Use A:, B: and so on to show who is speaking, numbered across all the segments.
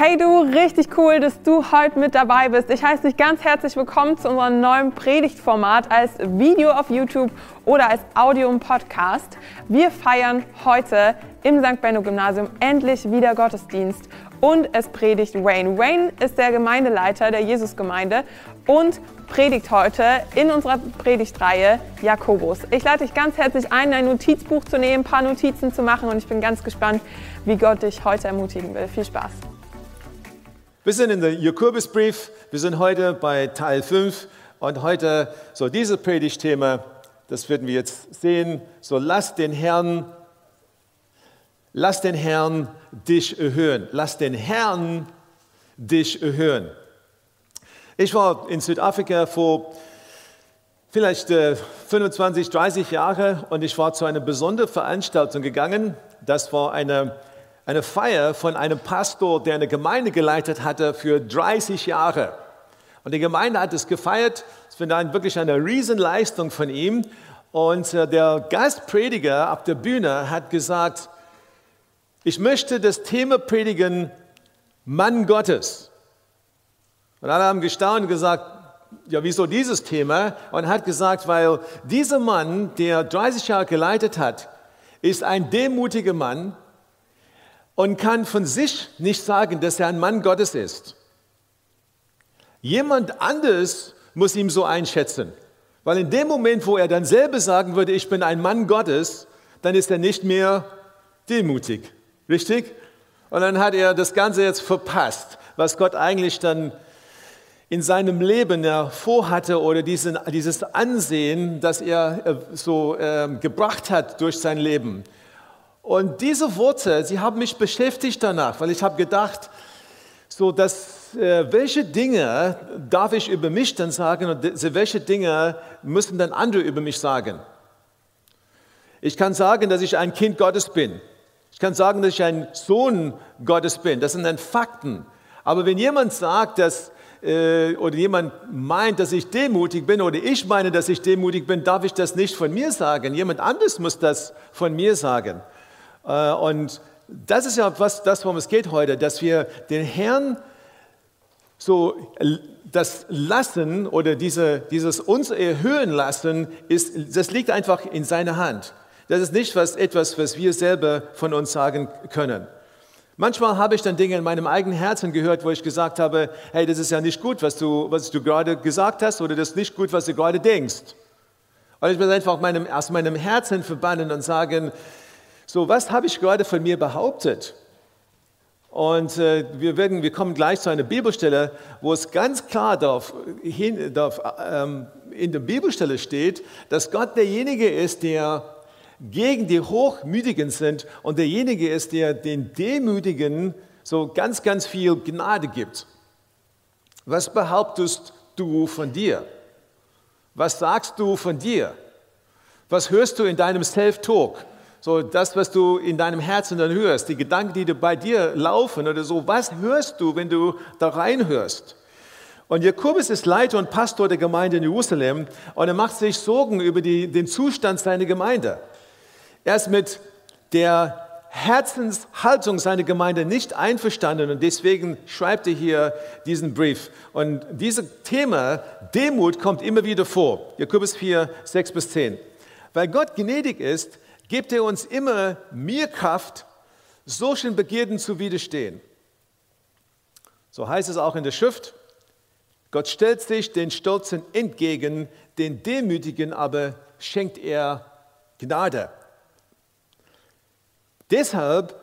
A: Hey du, richtig cool, dass du heute mit dabei bist. Ich heiße dich ganz herzlich willkommen zu unserem neuen Predigtformat als Video auf YouTube oder als Audio im Podcast. Wir feiern heute im St. Benno Gymnasium endlich wieder Gottesdienst und es predigt Wayne. Wayne ist der Gemeindeleiter der Jesusgemeinde und predigt heute in unserer Predigtreihe Jakobus. Ich lade dich ganz herzlich ein, ein Notizbuch zu nehmen, ein paar Notizen zu machen und ich bin ganz gespannt, wie Gott dich heute ermutigen will. Viel Spaß.
B: Wir sind in der Jakobusbrief, wir sind heute bei Teil 5 und heute so dieses Predigtthema, das werden wir jetzt sehen, so lass den Herrn, lass den Herrn dich erhöhen, lass den Herrn dich erhöhen. Ich war in Südafrika vor vielleicht 25, äh, 30 Jahren und ich war zu einer besonderen Veranstaltung gegangen. Das war eine eine Feier von einem Pastor, der eine Gemeinde geleitet hatte für 30 Jahre. Und die Gemeinde hat es gefeiert. Es war wirklich eine Riesenleistung von ihm. Und äh, der Gastprediger auf der Bühne hat gesagt, ich möchte das Thema predigen, Mann Gottes. Und alle haben gestaunt und gesagt, ja, wieso dieses Thema? Und hat gesagt, weil dieser Mann, der 30 Jahre geleitet hat, ist ein demutiger Mann, und kann von sich nicht sagen, dass er ein Mann Gottes ist. Jemand anderes muss ihm so einschätzen. Weil in dem Moment, wo er dann selber sagen würde, ich bin ein Mann Gottes, dann ist er nicht mehr demütig. Richtig? Und dann hat er das Ganze jetzt verpasst, was Gott eigentlich dann in seinem Leben vorhatte oder diesen, dieses Ansehen, das er äh, so äh, gebracht hat durch sein Leben. Und diese Worte, sie haben mich beschäftigt danach, weil ich habe gedacht, so dass äh, welche Dinge darf ich über mich dann sagen und welche Dinge müssen dann andere über mich sagen? Ich kann sagen, dass ich ein Kind Gottes bin. Ich kann sagen, dass ich ein Sohn Gottes bin. Das sind dann Fakten. Aber wenn jemand sagt, dass äh, oder jemand meint, dass ich demutig bin oder ich meine, dass ich demutig bin, darf ich das nicht von mir sagen. Jemand anderes muss das von mir sagen. Äh, und das ist ja was, das, worum es geht heute, dass wir den Herrn so das Lassen oder diese, dieses uns erhöhen lassen, ist, das liegt einfach in seiner Hand. Das ist nicht was, etwas, was wir selber von uns sagen können. Manchmal habe ich dann Dinge in meinem eigenen Herzen gehört, wo ich gesagt habe, hey, das ist ja nicht gut, was du, was du gerade gesagt hast oder das ist nicht gut, was du gerade denkst. Und ich muss einfach meinem, aus meinem Herzen verbannen und sagen, so, was habe ich gerade von mir behauptet? Und äh, wir, werden, wir kommen gleich zu einer Bibelstelle, wo es ganz klar darauf, hin, darauf ähm, in der Bibelstelle steht, dass Gott derjenige ist, der gegen die Hochmütigen sind und derjenige ist, der den Demütigen so ganz, ganz viel Gnade gibt. Was behauptest du von dir? Was sagst du von dir? Was hörst du in deinem Self-Talk? So das, was du in deinem Herzen dann hörst, die Gedanken, die bei dir laufen oder so, was hörst du, wenn du da reinhörst? Und Jakobus ist Leiter und Pastor der Gemeinde in Jerusalem und er macht sich Sorgen über die, den Zustand seiner Gemeinde. Er ist mit der Herzenshaltung seiner Gemeinde nicht einverstanden und deswegen schreibt er hier diesen Brief. Und dieses Thema Demut kommt immer wieder vor. Jakobus 4, 6 bis 10. Weil Gott gnädig ist, gibt er uns immer mehr Kraft, solchen Begierden zu widerstehen. So heißt es auch in der Schrift. Gott stellt sich den Stolzen entgegen, den Demütigen aber schenkt er Gnade. Deshalb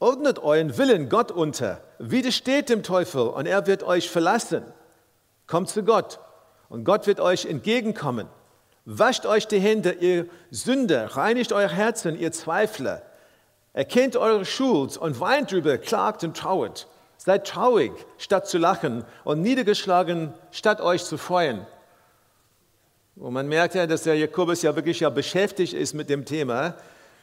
B: ordnet euren Willen Gott unter, widersteht dem Teufel und er wird euch verlassen. Kommt zu Gott und Gott wird euch entgegenkommen. Wascht euch die Hände, ihr Sünder, reinigt euer Herzen, ihr Zweifler. Erkennt eure Schuld und weint drüber, klagt und trauert. Seid traurig, statt zu lachen und niedergeschlagen, statt euch zu freuen. Und man merkt ja, dass der Jakobus ja wirklich ja beschäftigt ist mit dem Thema.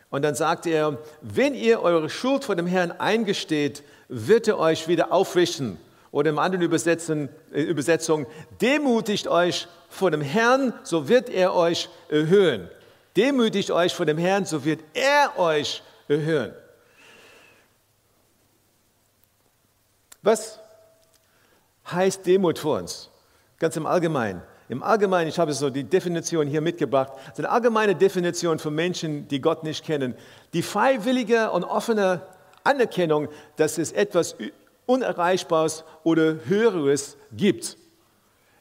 B: Und dann sagt er, wenn ihr eure Schuld vor dem Herrn eingesteht, wird er euch wieder aufrichten oder in anderen Übersetzung, äh, Übersetzung, demütigt euch vor dem Herrn, so wird er euch erhöhen. Demütigt euch vor dem Herrn, so wird er euch erhöhen. Was heißt Demut für uns? Ganz im Allgemeinen. Im Allgemeinen, ich habe so die Definition hier mitgebracht, ist eine allgemeine Definition für Menschen, die Gott nicht kennen. Die freiwillige und offene Anerkennung, dass es etwas Unerreichbares oder Höheres gibt.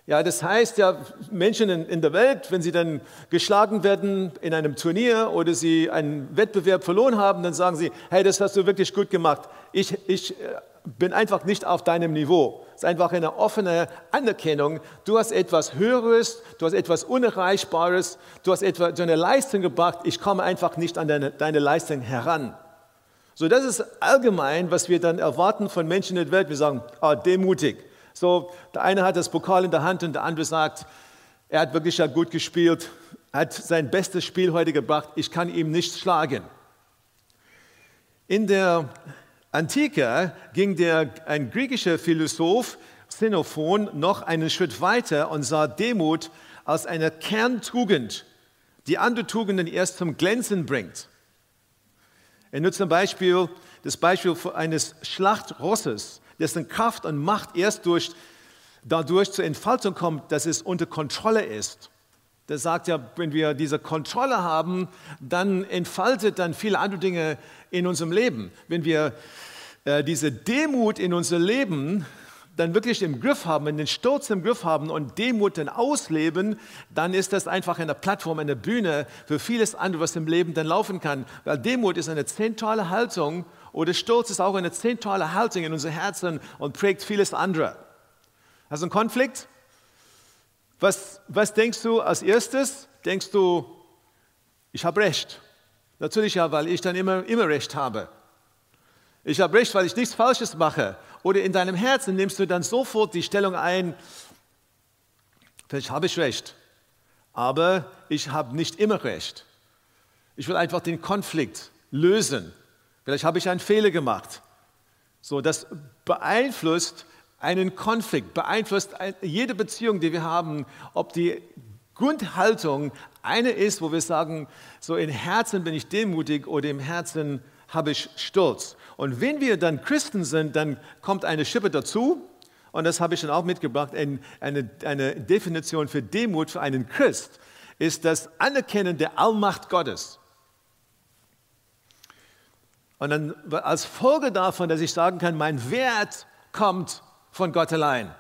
B: Ja, das heißt ja, Menschen in, der Welt, wenn sie dann geschlagen werden in einem Turnier oder sie einen Wettbewerb verloren haben, dann sagen sie, hey, das hast du wirklich gut gemacht. Ich, ich äh, bin einfach nicht auf deinem Niveau. Es ist einfach eine offene Anerkennung. Du hast etwas Höheres, du hast etwas Unerreichbares, du hast etwa so eine Leistung gebracht. Ich komme einfach nicht an deine, deine Leistung heran. So, das ist allgemein, was wir dann erwarten von Menschen in der Welt. Wir sagen, oh, demutig. So, der eine hat das Pokal in der Hand und der andere sagt, er hat wirklich ja gut gespielt, hat sein bestes Spiel heute gebracht, ich kann ihm nicht schlagen. In der Antike ging der, ein griechischer Philosoph, Xenophon, noch einen Schritt weiter und sah Demut als eine Kerntugend, die andere Tugenden erst zum Glänzen bringt. Er nutzt zum Beispiel das Beispiel eines Schlachtrosses, dessen Kraft und Macht erst durch, dadurch zur Entfaltung kommt, dass es unter Kontrolle ist. Das sagt ja, wenn wir diese Kontrolle haben, dann entfaltet dann viele andere Dinge in unserem Leben. Wenn wir äh, diese Demut in unser Leben dann wirklich im Griff haben, wenn den Sturz im Griff haben und Demut dann ausleben, dann ist das einfach eine Plattform, eine Bühne für vieles andere, was im Leben dann laufen kann. Weil Demut ist eine zentrale Haltung oder Stolz ist auch eine zentrale Haltung in unser Herzen und prägt vieles andere. Hast du einen Konflikt? Was, was denkst du als erstes? Denkst du, ich habe Recht? Natürlich ja, weil ich dann immer, immer Recht habe. Ich habe Recht, weil ich nichts Falsches mache. Oder in deinem Herzen nimmst du dann sofort die Stellung ein, vielleicht habe ich Recht, aber ich habe nicht immer Recht. Ich will einfach den Konflikt lösen. Vielleicht habe ich einen Fehler gemacht. So, das beeinflusst einen Konflikt, beeinflusst jede Beziehung, die wir haben, ob die Grundhaltung eine ist, wo wir sagen, so im Herzen bin ich demutig oder im Herzen habe ich Stolz. Und wenn wir dann Christen sind, dann kommt eine Schippe dazu. Und das habe ich dann auch mitgebracht. Eine, eine Definition für Demut für einen Christ ist das Anerkennen der Allmacht Gottes. Und dann als Folge davon, dass ich sagen kann, mein Wert kommt von Gott allein.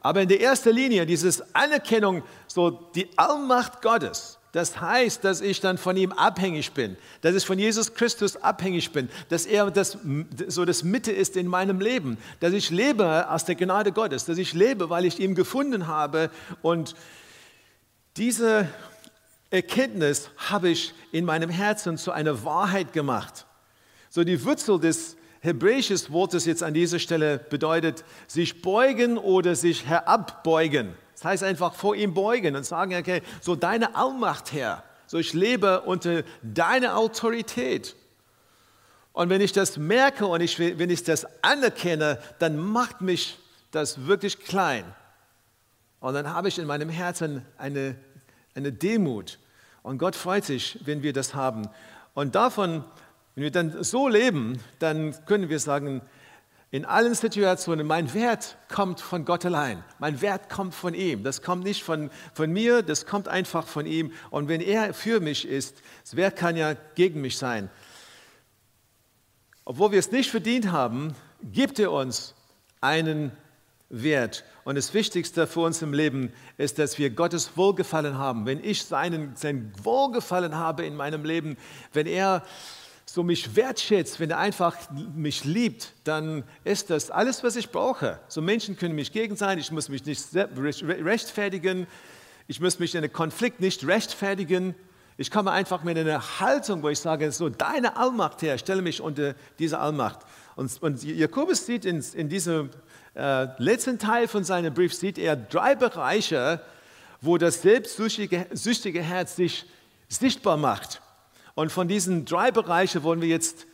B: Aber in der ersten Linie dieses Anerkennung, so die Allmacht Gottes, das heißt, dass ich dann von ihm abhängig bin, dass ich von Jesus Christus abhängig bin, dass er das, so das Mitte ist in meinem Leben, dass ich lebe aus der Gnade Gottes, dass ich lebe, weil ich ihn gefunden habe und diese Erkenntnis habe ich in meinem Herzen zu einer Wahrheit gemacht. So die Wurzel des hebräischen Wortes jetzt an dieser Stelle bedeutet sich beugen oder sich herabbeugen. Das heißt einfach vor ihm beugen und sagen, okay, so deine Allmacht Herr, so ich lebe unter deiner Autorität. Und wenn ich das merke und ich, wenn ich das anerkenne, dann macht mich das wirklich klein. Und dann habe ich in meinem Herzen eine eine Demut. Und Gott freut sich, wenn wir das haben. Und davon, wenn wir dann so leben, dann können wir sagen, in allen Situationen, mein Wert kommt von Gott allein. Mein Wert kommt von ihm. Das kommt nicht von, von mir, das kommt einfach von ihm. Und wenn er für mich ist, wer kann ja gegen mich sein? Obwohl wir es nicht verdient haben, gibt er uns einen Wert. Und das Wichtigste für uns im Leben ist, dass wir Gottes Wohlgefallen haben. Wenn ich seinen, sein Wohlgefallen habe in meinem Leben, wenn er so mich wertschätzt, wenn er einfach mich liebt, dann ist das alles, was ich brauche. So Menschen können mich gegen sein, ich muss mich nicht rechtfertigen, ich muss mich in einem Konflikt nicht rechtfertigen. Ich komme einfach mit einer Haltung, wo ich sage, so deine Allmacht her, stelle mich unter diese Allmacht. Und, und Jakobus sieht in, in diesem äh, letzten Teil von seinem Brief sieht er drei Bereiche, wo das selbstsüchtige süchtige Herz sich sichtbar macht. Und von diesen drei Bereichen wollen wir jetzt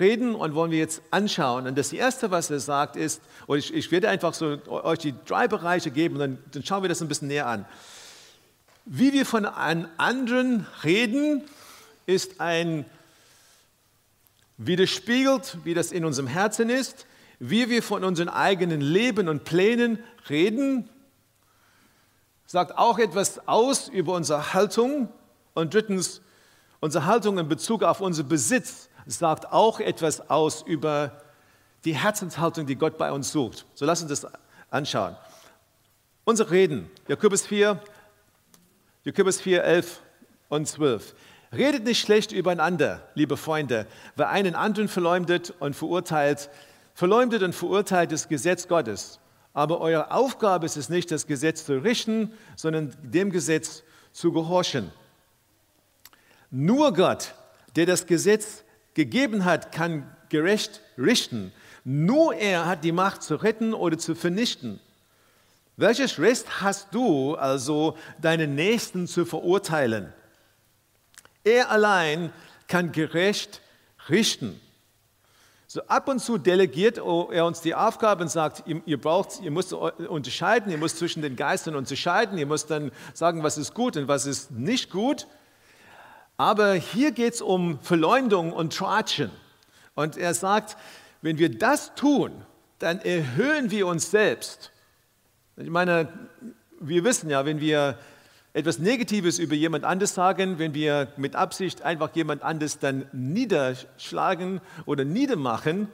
B: reden und wollen wir jetzt anschauen. Und das erste, was er sagt, ist, und ich, ich werde einfach so euch die drei Bereiche geben, dann, dann schauen wir das ein bisschen näher an. Wie wir von einem anderen reden, ist ein widerspiegelt, wie das in unserem Herzen ist wie wir von unseren eigenen Leben und Plänen reden, sagt auch etwas aus über unsere Haltung. Und drittens, unsere Haltung in Bezug auf unseren Besitz sagt auch etwas aus über die Herzenshaltung, die Gott bei uns sucht. So lass uns das anschauen. Unsere Reden, Jakobus 4, Jakobus 4, 11 und 12. Redet nicht schlecht übereinander, liebe Freunde. Wer einen anderen verleumdet und verurteilt, verleumdet und verurteilt das Gesetz Gottes. Aber eure Aufgabe ist es nicht, das Gesetz zu richten, sondern dem Gesetz zu gehorchen. Nur Gott, der das Gesetz gegeben hat, kann gerecht richten. Nur er hat die Macht zu retten oder zu vernichten. Welches Recht hast du also, deinen Nächsten zu verurteilen? Er allein kann gerecht richten. So ab und zu delegiert er uns die Aufgabe und sagt, ihr, braucht, ihr müsst unterscheiden, ihr müsst zwischen den Geistern unterscheiden, ihr müsst dann sagen, was ist gut und was ist nicht gut. Aber hier geht es um Verleumdung und Tratschen. Und er sagt, wenn wir das tun, dann erhöhen wir uns selbst. Ich meine, wir wissen ja, wenn wir etwas Negatives über jemand anderes sagen, wenn wir mit Absicht einfach jemand anderes dann niederschlagen oder niedermachen,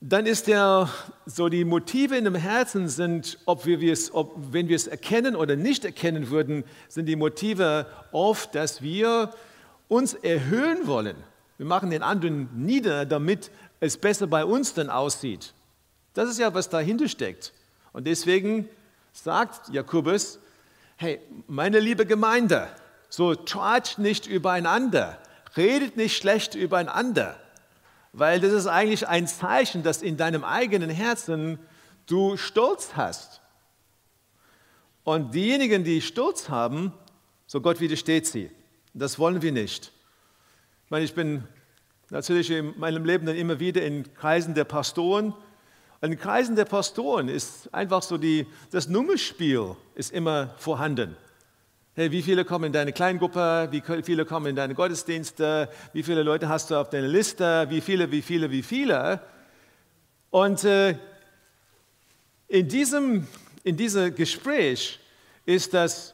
B: dann ist der, so die Motive in dem Herzen sind, ob wir es, ob, wenn wir es erkennen oder nicht erkennen würden, sind die Motive oft, dass wir uns erhöhen wollen. Wir machen den anderen nieder, damit es besser bei uns dann aussieht. Das ist ja, was dahinter steckt. Und deswegen sagt Jakobus, hey, meine liebe Gemeinde, so tratscht nicht übereinander, redet nicht schlecht übereinander, weil das ist eigentlich ein Zeichen, dass in deinem eigenen Herzen du Stolz hast. Und diejenigen, die Stolz haben, so Gott widersteht sie. Das wollen wir nicht. Ich meine, ich bin natürlich in meinem Leben dann immer wieder in Kreisen der Pastoren in Kreisen der Pastoren ist einfach so die, das Nummerspiel ist immer vorhanden. Hey, wie viele kommen in deine Kleingruppe? Wie viele kommen in deine Gottesdienste? Wie viele Leute hast du auf deiner Liste? Wie viele, wie viele, wie viele? Und äh, in diesem in diesem Gespräch ist das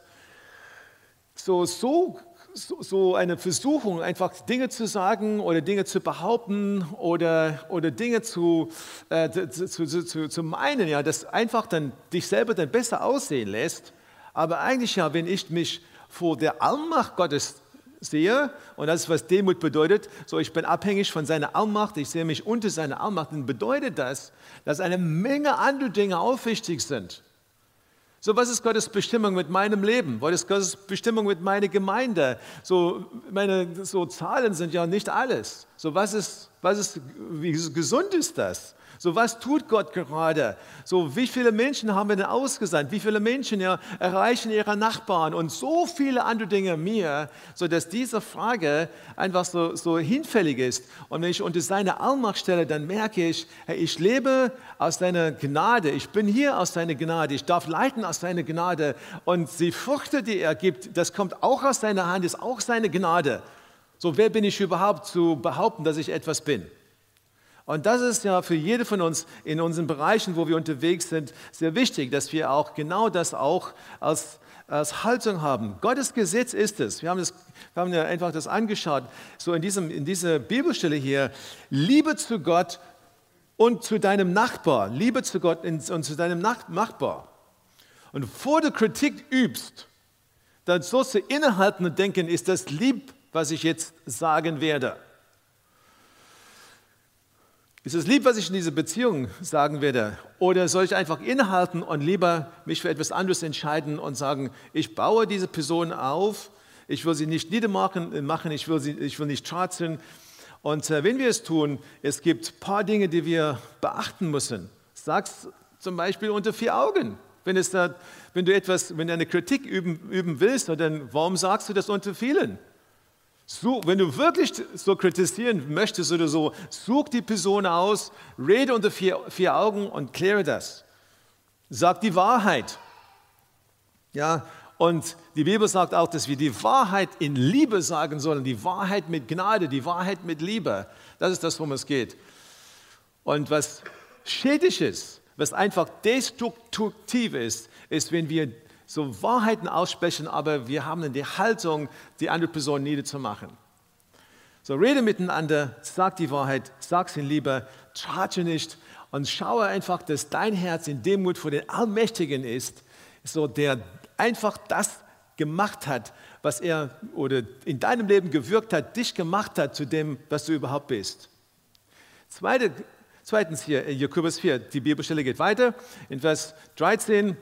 B: so, so so, eine Versuchung, einfach Dinge zu sagen oder Dinge zu behaupten oder, oder Dinge zu, äh, zu, zu, zu, zu meinen, ja, das einfach dann dich selber dann besser aussehen lässt. Aber eigentlich ja, wenn ich mich vor der Allmacht Gottes sehe, und das ist, was Demut bedeutet, so ich bin abhängig von seiner Allmacht, ich sehe mich unter seiner Allmacht, dann bedeutet das, dass eine Menge andere Dinge auch wichtig sind. So, was ist Gottes Bestimmung mit meinem Leben? Was ist Gottes Bestimmung mit meiner Gemeinde? So, meine so Zahlen sind ja nicht alles. So, was ist, was ist, wie gesund ist das? So, was tut Gott gerade? So, wie viele Menschen haben wir denn ausgesandt? Wie viele Menschen ja, erreichen ihre Nachbarn? Und so viele andere Dinge mir, sodass diese Frage einfach so, so hinfällig ist. Und wenn ich unter seine Allmacht stelle, dann merke ich, hey, ich lebe aus seiner Gnade. Ich bin hier aus seiner Gnade. Ich darf leiten aus seiner Gnade. Und die Früchte, die er gibt, das kommt auch aus seiner Hand, ist auch seine Gnade. So, wer bin ich überhaupt zu behaupten, dass ich etwas bin? Und das ist ja für jede von uns in unseren Bereichen, wo wir unterwegs sind, sehr wichtig, dass wir auch genau das auch als, als Haltung haben. Gottes Gesetz ist es. Wir haben, das, wir haben ja einfach das angeschaut, so in, diesem, in dieser Bibelstelle hier. Liebe zu Gott und zu deinem Nachbar. Liebe zu Gott und zu deinem Nachbar. Und vor du Kritik übst, dann sollst du innehalten und denken, ist das lieb, was ich jetzt sagen werde? Ist es lieb, was ich in dieser Beziehung sagen werde? Oder soll ich einfach innehalten und lieber mich für etwas anderes entscheiden und sagen, ich baue diese Person auf, ich will sie nicht niedermachen, ich will, sie, ich will nicht schatzen. Und äh, wenn wir es tun, es gibt ein paar Dinge, die wir beachten müssen. Sag's zum Beispiel unter vier Augen. Wenn, es da, wenn du etwas, wenn du eine Kritik üben, üben willst, dann warum sagst du das unter vielen? So, wenn du wirklich so kritisieren möchtest oder so, such die Person aus, rede unter vier, vier Augen und kläre das. Sag die Wahrheit. Ja, und die Bibel sagt auch, dass wir die Wahrheit in Liebe sagen sollen, die Wahrheit mit Gnade, die Wahrheit mit Liebe. Das ist das, worum es geht. Und was schädlich ist, was einfach destruktiv ist, ist, wenn wir so Wahrheiten aussprechen, aber wir haben dann die Haltung, die andere Person niederzumachen. So rede miteinander, sag die Wahrheit, sag sie lieber, tratsche nicht und schaue einfach, dass dein Herz in Demut vor den Allmächtigen ist, so der einfach das gemacht hat, was er oder in deinem Leben gewirkt hat, dich gemacht hat zu dem, was du überhaupt bist. Zweite, zweitens hier, Jakobus 4, die Bibelstelle geht weiter, in Vers 13 äh,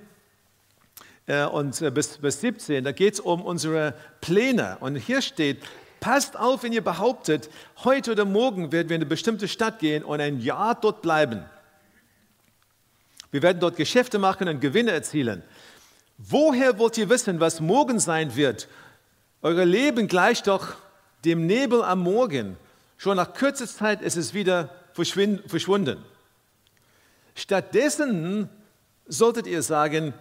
B: und äh, bis, bis 17, da geht es um unsere Pläne. Und hier steht, passt auf, wenn ihr behauptet, heute oder morgen werden wir in eine bestimmte Stadt gehen und ein Jahr dort bleiben. Wir werden dort Geschäfte machen und Gewinne erzielen. Woher wollt ihr wissen, was morgen sein wird? Euer Leben gleicht doch dem Nebel am Morgen. Schon nach kürzester Zeit ist es wieder verschwunden. Stattdessen solltet ihr sagen,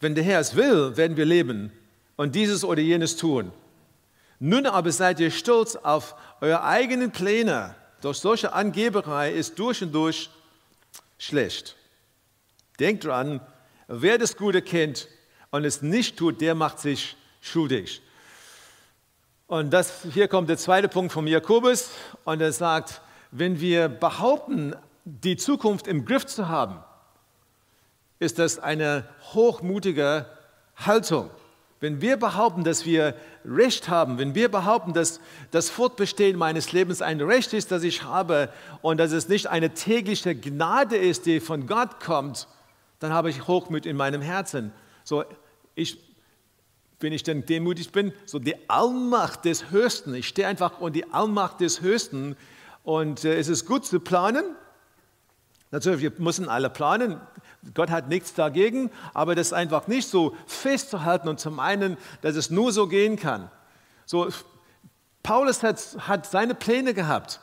B: wenn der Herr es will, werden wir leben und dieses oder jenes tun. Nun aber seid ihr stolz auf eure eigenen Pläne. Doch solche Angeberei ist durch und durch schlecht. Denkt dran, wer das Gute kennt, und es nicht tut, der macht sich schuldig. Und das, hier kommt der zweite Punkt von Jakobus und er sagt, wenn wir behaupten, die Zukunft im Griff zu haben, ist das eine hochmutige Haltung. Wenn wir behaupten, dass wir Recht haben, wenn wir behaupten, dass das Fortbestehen meines Lebens ein Recht ist, das ich habe und dass es nicht eine tägliche Gnade ist, die von Gott kommt, dann habe ich Hochmut in meinem Herzen. So, ich, wenn ich dann demütig bin, so die Allmacht des Höchsten. Ich stehe einfach unter die Allmacht des Höchsten. Und äh, es ist gut zu planen. Natürlich, wir müssen alle planen. Gott hat nichts dagegen, aber das einfach nicht so festzuhalten und zu meinen, dass es nur so gehen kann. So, Paulus hat, hat seine Pläne gehabt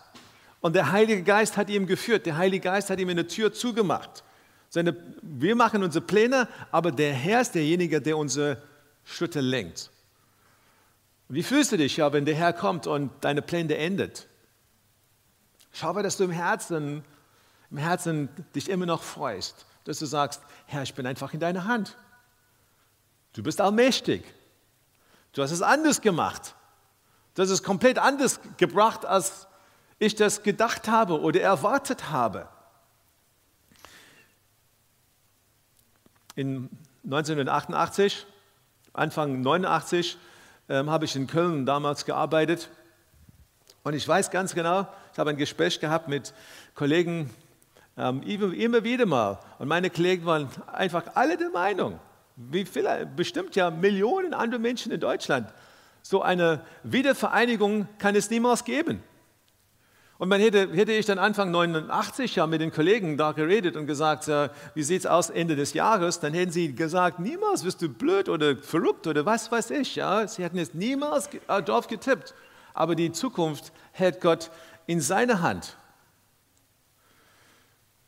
B: und der Heilige Geist hat ihm geführt. Der Heilige Geist hat ihm eine Tür zugemacht. Seine, wir machen unsere Pläne, aber der Herr ist derjenige, der unsere Schritte lenkt. Wie fühlst du dich ja, wenn der Herr kommt und deine Pläne endet? Schau mal, dass du im Herzen, im Herzen dich immer noch freust, dass du sagst, Herr, ich bin einfach in deiner Hand. Du bist allmächtig. Du hast es anders gemacht. Du hast es komplett anders gebracht, als ich das gedacht habe oder erwartet habe. In 1988, Anfang 89, ähm, habe ich in Köln damals gearbeitet. Und ich weiß ganz genau, ich habe ein Gespräch gehabt mit Kollegen ähm, immer wieder mal. Und meine Kollegen waren einfach alle der Meinung, wie viele, bestimmt ja Millionen andere Menschen in Deutschland, so eine Wiedervereinigung kann es niemals geben. Und man hätte, hätte ich dann Anfang 89 ja mit den Kollegen da geredet und gesagt, äh, wie sieht es aus Ende des Jahres, dann hätten sie gesagt, niemals bist du blöd oder verrückt oder was weiß ich. Ja? Sie hätten es niemals äh, drauf getippt. Aber die Zukunft hält Gott in seiner Hand.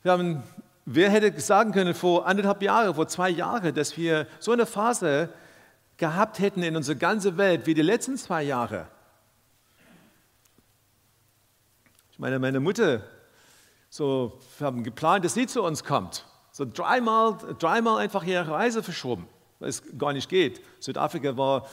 B: Wir haben, wer hätte sagen können vor anderthalb Jahren, vor zwei Jahren, dass wir so eine Phase gehabt hätten in unserer ganzen Welt wie die letzten zwei Jahre? meine, meine Mutter, so, wir haben geplant, dass sie zu uns kommt. So dreimal, dreimal einfach ihre Reise verschoben, weil es gar nicht geht. Südafrika war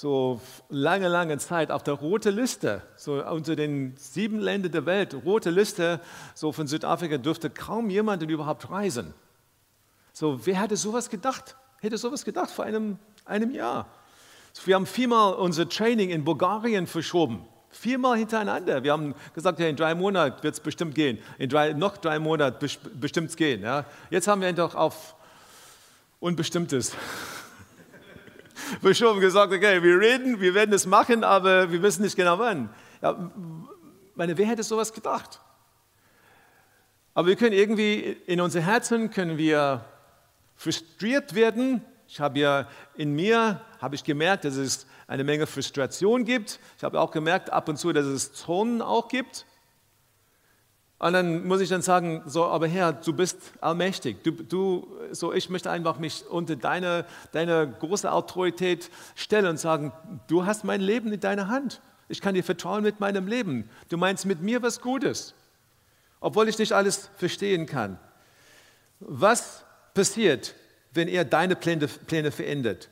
B: so lange, lange Zeit auf der roten Liste, so unter den sieben Ländern der Welt, rote Liste, so von Südafrika durfte kaum jemand überhaupt reisen. So, wer hätte sowas gedacht? Hätte sowas gedacht vor einem, einem Jahr? Wir haben viermal unser Training in Bulgarien verschoben. Viermal hintereinander. Wir haben gesagt, ja, in drei Monaten wird es bestimmt gehen. In drei, noch drei Monaten bestimmt es gehen. Ja. Jetzt haben wir doch auf Unbestimmtes verschoben, gesagt, okay, wir reden, wir werden es machen, aber wir wissen nicht genau wann. Ja, meine, wer hätte sowas gedacht? Aber wir können irgendwie in unser Herzen können wir frustriert werden. Ich habe ja in mir habe ich gemerkt, dass es eine Menge Frustration gibt. Ich habe auch gemerkt ab und zu, dass es Zonen auch gibt. Und dann muss ich dann sagen, so, aber Herr, du bist allmächtig. Du, du, so, ich möchte einfach mich unter deine, deine große Autorität stellen und sagen, du hast mein Leben in deiner Hand. Ich kann dir vertrauen mit meinem Leben. Du meinst mit mir was Gutes. obwohl ich nicht alles verstehen kann. Was passiert, wenn er deine Pläne, Pläne verändert?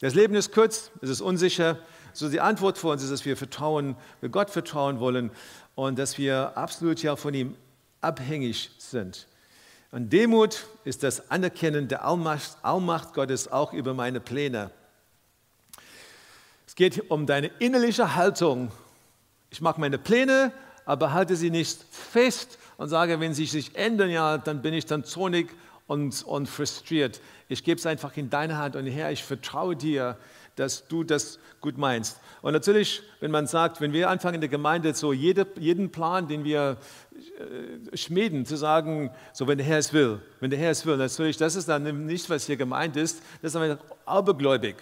B: Das Leben ist kurz, es ist unsicher. So die Antwort für uns ist, dass wir vertrauen, wir Gott vertrauen wollen und dass wir absolut ja von ihm abhängig sind. Und Demut ist das Anerkennen der Allmacht, Allmacht Gottes auch über meine Pläne. Es geht um deine innerliche Haltung. Ich mache meine Pläne, aber halte sie nicht fest und sage, wenn sie sich ändern, ja, dann bin ich dann zornig und, und frustriert. Ich gebe es einfach in deine Hand und Herr, ich vertraue dir, dass du das gut meinst. Und natürlich, wenn man sagt, wenn wir anfangen in der Gemeinde so jede, jeden Plan, den wir äh, schmieden, zu sagen, so wenn der Herr es will, wenn der Herr es will, natürlich, das ist dann nicht, was hier gemeint ist, das ist aber abergläubig.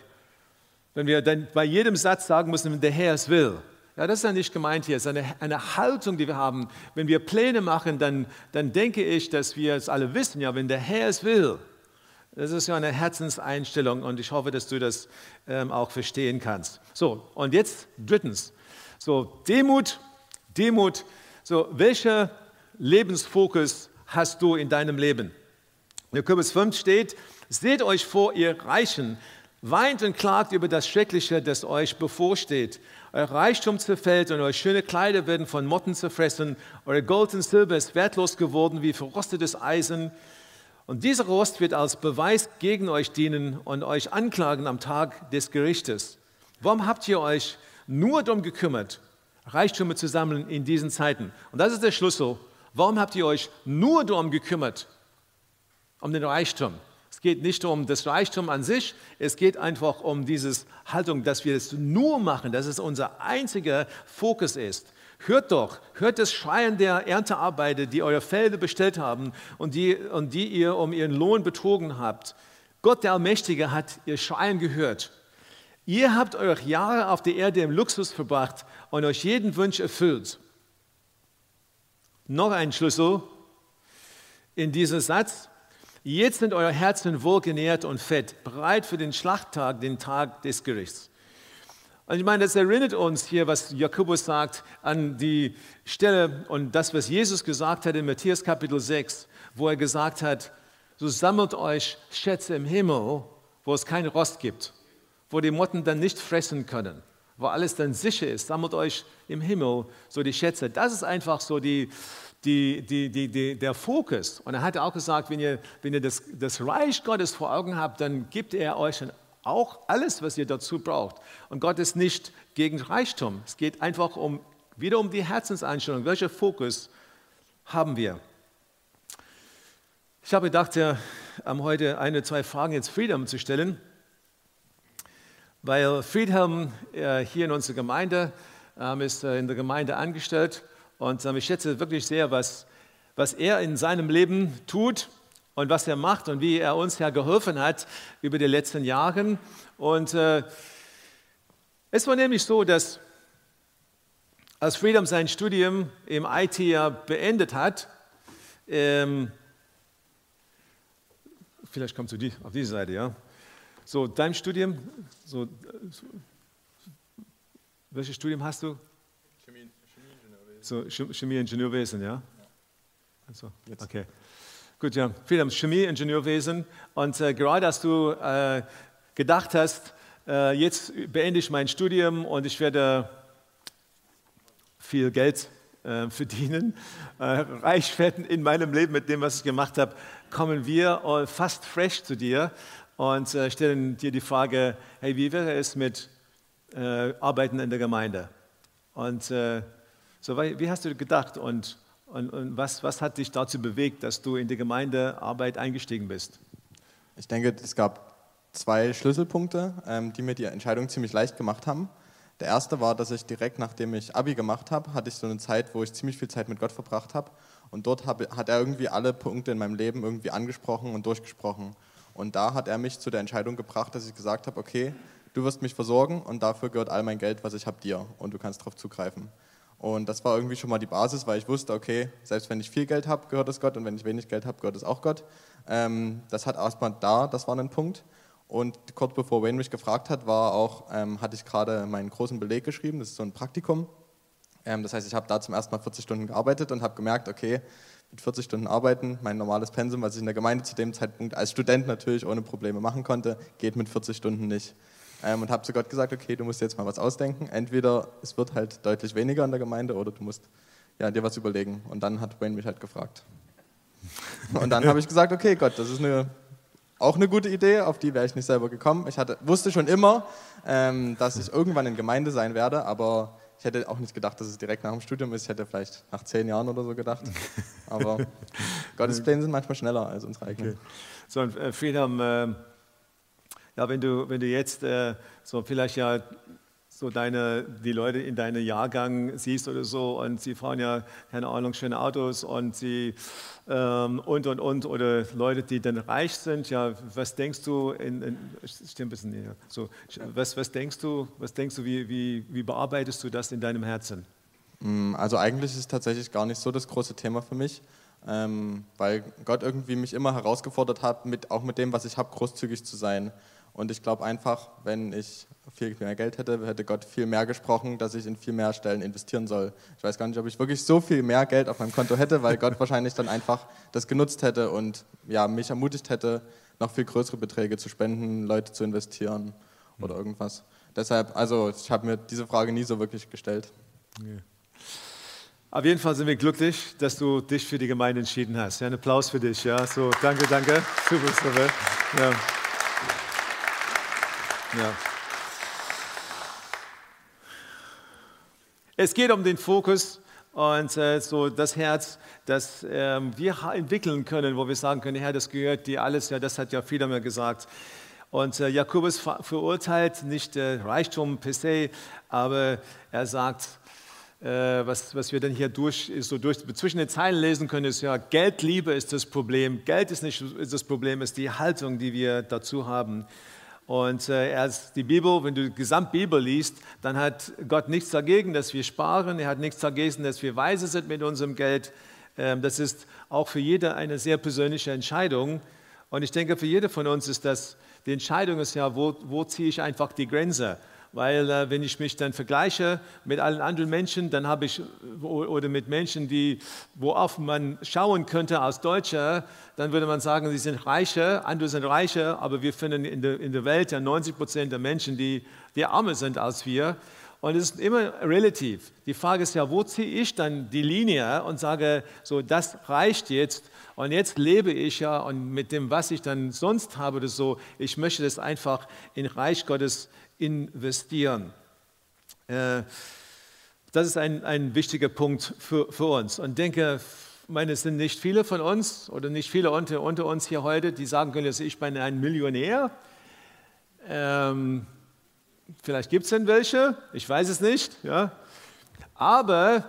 B: Wenn wir dann bei jedem Satz sagen müssen, wenn der Herr es will, ja, das ist ja nicht gemeint hier, es ist eine, eine Haltung, die wir haben. Wenn wir Pläne machen, dann, dann denke ich, dass wir es alle wissen, ja, wenn der Herr es will, das ist ja eine Herzenseinstellung und ich hoffe, dass du das ähm, auch verstehen kannst. So, und jetzt drittens, so Demut, Demut, so welcher Lebensfokus hast du in deinem Leben? In Jakobus 5 steht, seht euch vor, ihr Reichen, weint und klagt über das Schreckliche, das euch bevorsteht. Euer Reichtum zerfällt und eure schöne Kleider werden von Motten zerfressen. Euer Gold und Silber ist wertlos geworden wie verrostetes Eisen. Und dieser Rost wird als Beweis gegen euch dienen und euch anklagen am Tag des Gerichtes. Warum habt ihr euch nur darum gekümmert, Reichtümer zu sammeln in diesen Zeiten? Und das ist der Schlüssel. Warum habt ihr euch nur darum gekümmert, um den Reichtum? Es geht nicht um das Reichtum an sich, es geht einfach um diese Haltung, dass wir es nur machen, dass es unser einziger Fokus ist. Hört doch, hört das Schreien der Erntearbeiter, die eure Felder bestellt haben und die, und die ihr um ihren Lohn betrogen habt. Gott der Allmächtige hat ihr Schreien gehört. Ihr habt eure Jahre auf der Erde im Luxus verbracht und euch jeden Wunsch erfüllt. Noch ein Schlüssel in diesem Satz. Jetzt sind eure Herzen wohlgenährt und fett, bereit für den Schlachttag, den Tag des Gerichts. Und ich meine, das erinnert uns hier, was Jakobus sagt, an die Stelle und das, was Jesus gesagt hat in Matthäus Kapitel 6, wo er gesagt hat, so sammelt euch Schätze im Himmel, wo es keinen Rost gibt, wo die Motten dann nicht fressen können, wo alles dann sicher ist. Sammelt euch im Himmel so die Schätze. Das ist einfach so die, die, die, die, der Fokus. Und er hat auch gesagt, wenn ihr, wenn ihr das, das Reich Gottes vor Augen habt, dann gibt er euch ein auch alles, was ihr dazu braucht. Und Gott ist nicht gegen Reichtum. Es geht einfach um, wieder um die Herzenseinstellung. Welcher Fokus haben wir? Ich habe gedacht, ja, um heute eine, zwei Fragen jetzt Friedhelm zu stellen, weil Friedhelm äh, hier in unserer Gemeinde ähm, ist äh, in der Gemeinde angestellt und ähm, ich schätze wirklich sehr, was, was er in seinem Leben tut und was er macht und wie er uns ja geholfen hat über die letzten Jahre. Und äh, es war nämlich so, dass als Freedom sein Studium im IT ja beendet hat, ähm, vielleicht kommst du die, auf diese Seite, ja. So, dein Studium, so, so welches Studium hast du? Chemie, Chemieingenieurwesen. So, Chemieingenieurwesen, ja? ja. Also, okay. Gut, ja, viel Chemieingenieurwesen. Und äh, gerade als du äh, gedacht hast, äh, jetzt beende ich mein Studium und ich werde viel Geld äh, verdienen, äh, reich werden in meinem Leben mit dem, was ich gemacht habe, kommen wir äh, fast fresh zu dir und stellen dir die Frage, hey, wie wäre es mit Arbeiten in der Gemeinde? Und so, wie hast du gedacht? Und und, und was, was hat dich dazu bewegt, dass du in die Gemeindearbeit eingestiegen bist?
C: Ich denke, es gab zwei Schlüsselpunkte, ähm, die mir die Entscheidung ziemlich leicht gemacht haben. Der erste war, dass ich direkt nachdem ich Abi gemacht habe, hatte ich so eine Zeit, wo ich ziemlich viel Zeit mit Gott verbracht habe. Und dort hat er irgendwie alle Punkte in meinem Leben irgendwie angesprochen und durchgesprochen. Und da hat er mich zu der Entscheidung gebracht, dass ich gesagt habe, okay, du wirst mich versorgen und dafür gehört all mein Geld, was ich habe, dir und du kannst darauf zugreifen. Und das war irgendwie schon mal die Basis, weil ich wusste, okay, selbst wenn ich viel Geld habe, gehört es Gott und wenn ich wenig Geld habe, gehört es auch Gott. Ähm, das hat erstmal da, das war ein Punkt. Und kurz bevor Wayne mich gefragt hat, war auch, ähm, hatte ich gerade meinen großen Beleg geschrieben, das ist so ein Praktikum Ähm, das heißt, ich habe da zum ersten Mal 40 Stunden gearbeitet und habe gemerkt, okay, mit 40 Stunden arbeiten, mein normales Pensum, was ich in der Gemeinde zu dem Zeitpunkt als Student natürlich ohne Probleme machen konnte, geht mit 40 Stunden nicht. Ähm, und habe zu Gott gesagt, okay, du musst jetzt mal was ausdenken. Entweder es wird halt deutlich weniger in der Gemeinde oder du musst ja, dir was überlegen. Und dann hat Wayne mich halt gefragt. Und dann habe ich gesagt, okay, Gott, das ist eine, auch eine gute Idee, auf die wäre ich nicht selber gekommen. Ich hatte, wusste schon immer, ähm, dass ich irgendwann in Gemeinde sein werde, aber ich hätte auch nicht gedacht, dass es direkt nach dem Studium ist. Ich hätte vielleicht nach zehn Jahren oder so gedacht. Aber Gottes Pläne sind manchmal schneller als unsere eigenen. Okay.
B: So, und äh, Friedhelm, äh, ja, wenn du, wenn du jetzt äh, so vielleicht ja so deine, die Leute in deinem Jahrgang siehst oder so und sie fahren ja, keine Ahnung, schöne Autos und sie ähm, und und und oder Leute, die dann reich sind, ja, was denkst du, in, in, ich ein bisschen näher, so, was, was denkst du, was denkst du, wie, wie, wie bearbeitest du das in deinem Herzen?
C: Mm, also eigentlich ist es tatsächlich gar nicht so das große Thema für mich, ähm, weil Gott irgendwie mich immer herausgefordert hat, mit, auch mit dem, was ich habe, großzügig zu sein. Und ich glaube einfach, wenn ich viel mehr Geld hätte, hätte Gott viel mehr gesprochen, dass ich in viel mehr Stellen investieren soll. Ich weiß gar nicht, ob ich wirklich so viel mehr Geld auf meinem Konto hätte, weil Gott wahrscheinlich dann einfach das genutzt hätte und ja, mich ermutigt hätte, noch viel größere Beträge zu spenden, Leute zu investieren oder hm. irgendwas. Deshalb, also ich habe mir diese Frage nie so wirklich gestellt.
B: Ja. Auf jeden Fall sind wir glücklich, dass du dich für die Gemeinde entschieden hast. Ja, ein Applaus für dich. Ja, so danke, danke. Super, super. Ja. Ja. Es geht um den Fokus und äh, so das Herz, das äh, wir entwickeln können, wo wir sagen können, Herr, das gehört dir alles, ja, das hat ja viele mehr gesagt. Und äh, Jakobus verurteilt nicht äh, Reichtum per se, aber er sagt, äh, was, was wir dann hier durch, so durch, zwischen den Zeilen lesen können, ist ja, Geldliebe ist das Problem. Geld ist nicht ist das Problem, ist die Haltung, die wir dazu haben. Und äh, erst die Bibel, wenn du die Gesamtbibel liest, dann hat Gott nichts dagegen, dass wir sparen. Er hat nichts dagegen, dass wir weise sind mit unserem Geld. Ähm, das ist auch für jeder eine sehr persönliche Entscheidung. Und ich denke, für jede von uns ist das, die Entscheidung ist ja, wo, wo ziehe ich einfach die Grenze? Weil äh, wenn ich mich dann vergleiche mit allen anderen Menschen, dann habe ich, oder mit Menschen, die, worauf man schauen könnte als Deutscher, dann würde man sagen, sie sind Reiche, andere sind Reiche, aber wir finden in der, in der Welt ja 90 Prozent der Menschen, die, die ärmer sind als wir. Und es ist immer relativ. Die Frage ist ja, wo ziehe ich dann die Linie und sage, so, das reicht jetzt. Und jetzt lebe ich ja und mit dem, was ich dann sonst habe, das so, ich möchte das einfach in Reich Gottes investieren. Äh, das ist ein, ein wichtiger Punkt für, für uns. Und denke, meine, es sind nicht viele von uns oder nicht viele unter, unter uns hier heute, die sagen können, ich bin ein Millionär. Ähm, vielleicht gibt es denn welche, ich weiß es nicht. Ja. Aber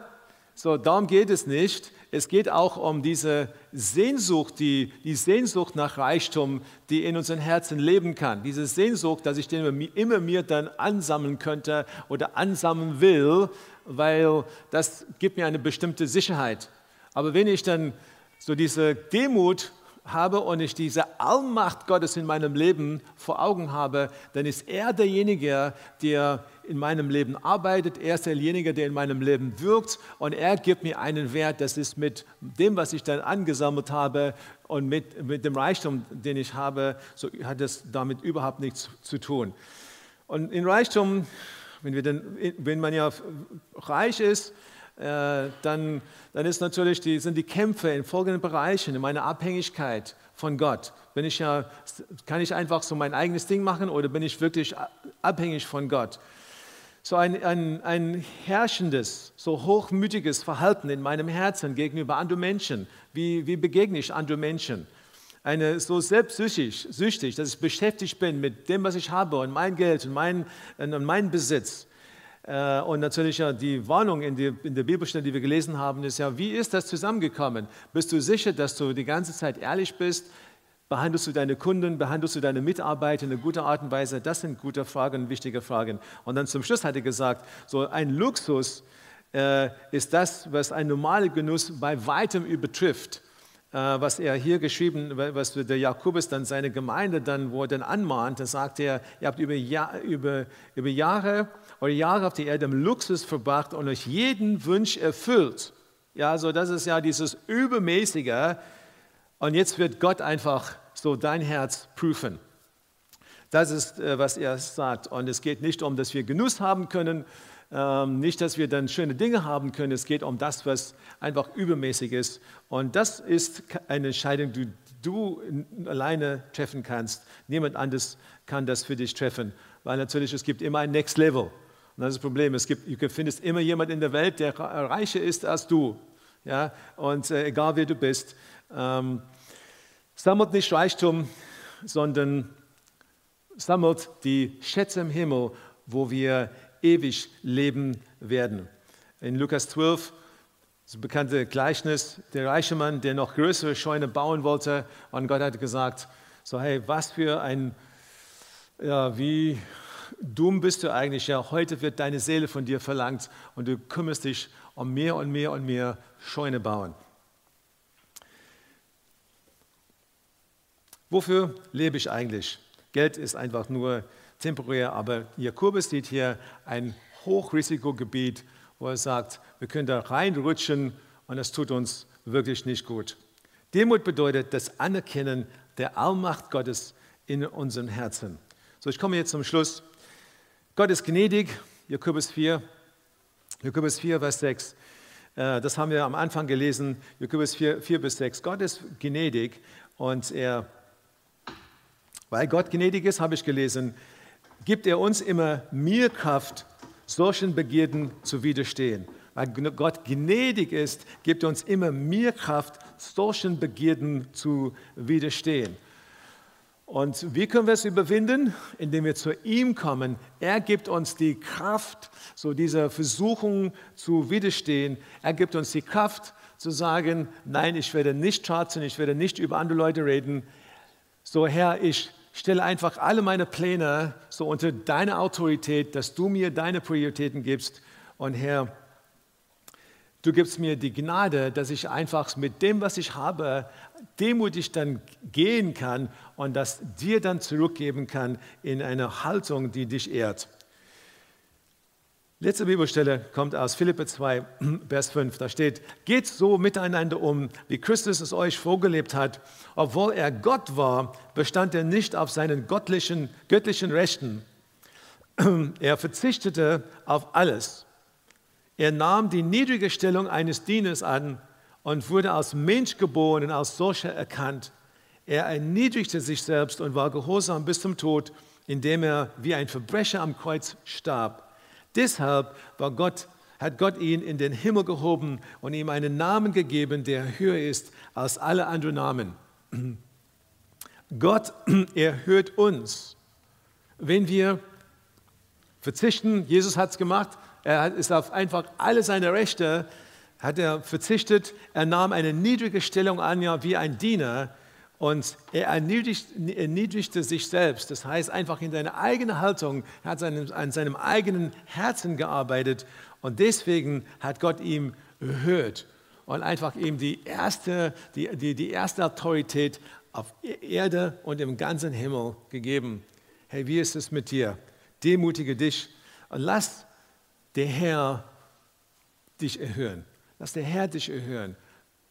B: so, darum geht es nicht es geht auch um diese Sehnsucht, die, die Sehnsucht nach Reichtum, die in unseren Herzen leben kann. Diese Sehnsucht, dass ich den immer mir dann ansammeln könnte oder ansammeln will, weil das gibt mir eine bestimmte Sicherheit. Aber wenn ich dann so diese Demut habe und ich diese Allmacht Gottes in meinem Leben vor Augen habe, dann ist er derjenige, der in meinem Leben arbeitet. Er ist derjenige, der in meinem Leben wirkt und er gibt mir einen Wert. Das ist mit dem, was ich dann angesammelt habe und mit, mit dem Reichtum, den ich habe, so hat das damit überhaupt nichts zu tun. Und in Reichtum, wenn, denn, wenn man ja reich ist, äh, dann, dann ist natürlich die, sind die Kämpfe in folgenden Bereichen, in meiner Abhängigkeit von Gott. Bin ich ja, kann ich einfach so mein eigenes Ding machen oder bin ich wirklich abhängig von Gott? So ein, ein, ein herrschendes, so hochmütiges Verhalten in meinem Herzen gegenüber anderen Menschen. Wie, wie begegne ich anderen Menschen? Eine so selbstsüchtig, süchtig, dass ich beschäftigt bin mit dem, was ich habe und mein Geld und mein, und mein Besitz. Äh, und natürlich die Warnung in, die, in der Bibelstelle, die wir gelesen haben, ist ja, wie ist das zusammengekommen? Bist du sicher, dass du die ganze Zeit ehrlich bist? Behandelst du deine Kunden, behandelst du deine Mitarbeiter in einer guten Art und Weise? Das sind gute Fragen, wichtige Fragen. Und dann zum Schluss hat er gesagt, so ein Luxus äh, ist das, was ein normaler Genuss bei weitem übertrifft. äh, was er hier geschrieben, was der Jakobus dann seine Gemeinde dann, wo er dann anmahnt, da sagt er, ihr habt über, Jahr, über, über Jahre, eure Jahre auf der Erde im Luxus verbracht und euch jeden Wunsch erfüllt. Ja, so das ist ja dieses Übermäßige. Und jetzt wird Gott einfach so dein Herz prüfen. Das ist, äh, was er sagt. Und es geht nicht um, dass wir Genuss haben können, ähm, nicht, dass wir dann schöne Dinge haben können. Es geht um das, was einfach übermäßig ist. Und das ist eine Entscheidung, die du alleine treffen kannst. Niemand anderes kann das für dich treffen, weil natürlich es gibt immer ein Next Level. Und das ist das Problem. Es gibt, du findest immer jemanden in der Welt, der reicher ist als du. Ja? Und äh, egal wer du bist, ähm, sammelt nicht Reichtum, sondern sammelt die Schätze im Himmel, wo wir ewig leben werden. In Lukas 12, das bekannte Gleichnis, der reiche Mann, der noch größere Scheune bauen wollte, und Gott hat gesagt, so hey, was für ein, ja, wie dumm bist du eigentlich, ja, heute wird deine Seele von dir verlangt und du kümmerst dich um mehr und mehr und mehr Scheune bauen. Wofür lebe ich eigentlich? Geld ist einfach nur temporär, aber Jakobus sieht hier ein Hochrisikogebiet, wo er sagt, wir können da reinrutschen und das tut uns wirklich nicht gut. Demut bedeutet das Anerkennen der Allmacht Gottes in unserem Herzen. So, ich komme jetzt zum Schluss. Gott ist gnädig, Jakobus 4, Jakobus 4, Vers 6. Äh, das haben wir am Anfang gelesen, Jakobus 4, 4 bis 6. Gott ist gnädig und er, weil Gott gnädig ist, habe ich gelesen, gibt er uns immer mehr Kraft, solchen Begierden zu widerstehen. Weil Gott gnädig ist, gibt er uns immer mehr Kraft, solchen Begierden zu widerstehen. Und wie können wir es überwinden? Indem wir zu ihm kommen. Er gibt uns die Kraft, so dieser Versuchung zu widerstehen. Er gibt uns die Kraft zu sagen, nein, ich werde nicht schatzen, ich werde nicht über andere Leute reden. So Herr, ich stelle einfach alle meine Pläne so unter deine Autorität, dass du mir deine Prioritäten gibst. Und Herr, du gibst mir die Gnade, dass ich einfach mit dem, was ich habe, demutig dann gehen kann und das dir dann zurückgeben kann in eine Haltung, die dich ehrt. Letzte Bibelstelle kommt aus Philippe 2, Vers 5. Da steht, geht so miteinander um, wie Christus es euch vorgelebt hat. Obwohl er Gott war, bestand er nicht auf seinen göttlichen, göttlichen Rechten. Er verzichtete auf alles. Er nahm die niedrige Stellung eines Dieners an und wurde als Mensch geboren und als solcher erkannt. Er erniedrigte sich selbst und war gehorsam bis zum Tod, indem er wie ein Verbrecher am Kreuz starb. Deshalb war Gott, hat Gott ihn in den Himmel gehoben und ihm einen Namen gegeben, der höher ist als alle anderen Namen. Gott erhört uns, wenn wir verzichten. Jesus hat es gemacht. Er ist auf einfach alle seine Rechte hat er verzichtet. Er nahm eine niedrige Stellung an, ja, wie ein Diener. Und er erniedrigte sich selbst. Das heißt, einfach in seiner eigenen Haltung, er hat seinem, an seinem eigenen Herzen gearbeitet. Und deswegen hat Gott ihm erhört und einfach ihm die erste, die, die, die erste Autorität auf Erde und im ganzen Himmel gegeben. Hey, wie ist es mit dir? Demutige dich und lass der Herr dich erhören. Lass der Herr dich erhören.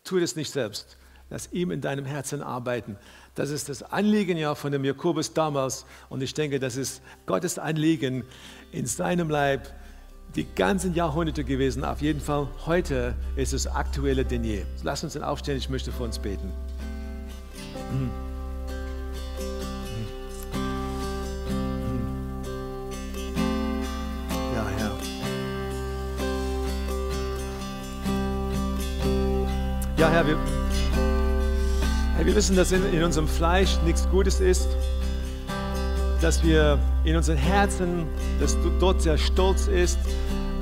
B: Tu das nicht selbst. Lass ihm in deinem Herzen arbeiten. Das ist das Anliegen ja von dem Jakobus damals. Und ich denke, das ist Gottes Anliegen in seinem Leib die ganzen Jahrhunderte gewesen. Auf jeden Fall heute ist es aktueller denn je. Lass uns dann aufstehen. Ich möchte für uns beten. Herr. Ja, Herr, wir wir wissen, dass in, in unserem Fleisch nichts Gutes ist, dass wir in unseren Herzen, dass dort sehr stolz ist,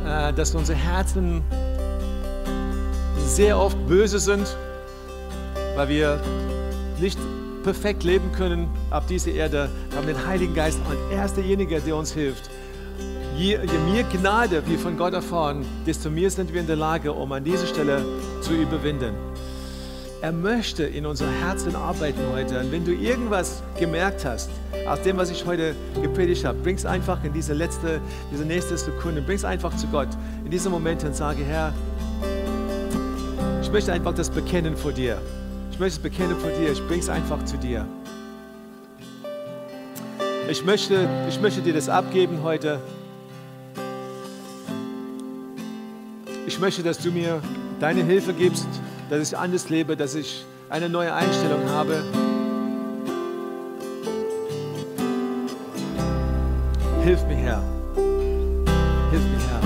B: äh, dass unsere Herzen sehr oft böse sind, weil wir nicht perfekt leben können auf dieser Erde. Wir haben den Heiligen Geist und er ist derjenige, der uns hilft. Je, je mehr Gnade wir von Gott erfahren, desto mehr sind wir in der Lage, um an dieser Stelle zu überwinden. Er möchte in unser Herzen arbeiten heute. Und wenn du irgendwas gemerkt hast, aus dem, was ich heute gepredigt habe, bring es einfach in diese letzte, diese nächste Sekunde, bring es einfach zu Gott in diesem Moment und sage, Herr, ich möchte einfach das bekennen vor dir. Ich möchte es bekennen vor dir. Ich bringe es einfach zu dir. Ich möchte, ich möchte dir das abgeben heute. Ich möchte, dass du mir deine Hilfe gibst, dass ich anders lebe, dass ich eine neue Einstellung habe. Hilf mir, Herr. Hilf mir, Herr,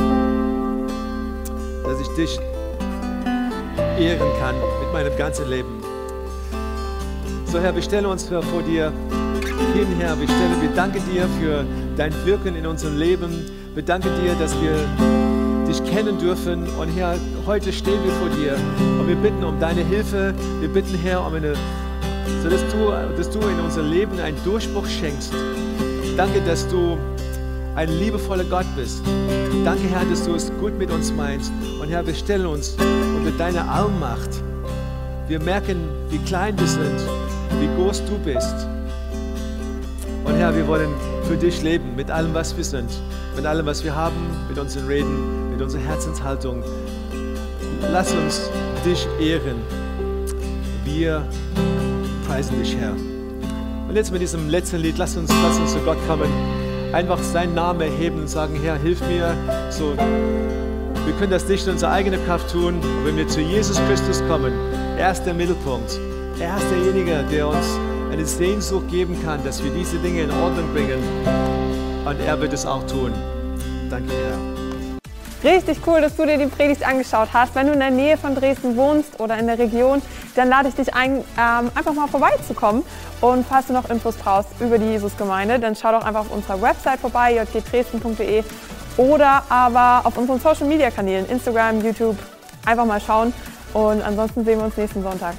B: dass ich dich ehren kann mit meinem ganzen Leben. So, Herr, wir stellen uns vor dir hin, Herr. Wir, stellen, wir danken dir für dein Wirken in unserem Leben. Wir danken dir, dass wir dich kennen dürfen. Und Herr, heute stehen wir vor dir und wir bitten um deine Hilfe. Wir bitten, Herr, um eine, so dass du, dass du in unser Leben einen Durchbruch schenkst. Danke, dass du ein liebevoller Gott bist. Danke, Herr, dass du es gut mit uns meinst. Und Herr, wir stellen uns unter deine Allmacht. Wir merken, wie klein wir sind, wie groß du bist. Und Herr, wir wollen für dich leben, mit allem, was wir sind, mit allem, was wir haben, mit unseren Reden, mit unserer Herzenshaltung. Lass uns dich ehren. Wir preisen dich, Herr. Und jetzt mit diesem letzten Lied, lass uns, lass uns zu Gott kommen einfach seinen Namen erheben und sagen, Herr, hilf mir. So, wir können das nicht in unserer eigenen Kraft tun. Und wenn wir zu Jesus Christus kommen, er ist der Mittelpunkt. Er ist derjenige, der uns eine Sehnsucht geben kann, dass wir diese Dinge in Ordnung bringen. Und er wird es auch tun. Danke, Herr.
A: Richtig cool, dass du dir die Predigt angeschaut hast. Wenn du in der Nähe von Dresden wohnst oder in der Region, dann lade ich dich ein, ähm, einfach mal vorbeizukommen. Und falls du noch Infos brauchst über die Jesusgemeinde, dann schau doch einfach auf unserer Website vorbei, jgdresden.de oder aber auf unseren Social Media Kanälen, Instagram, YouTube. Einfach mal schauen. Und ansonsten sehen wir uns nächsten Sonntag.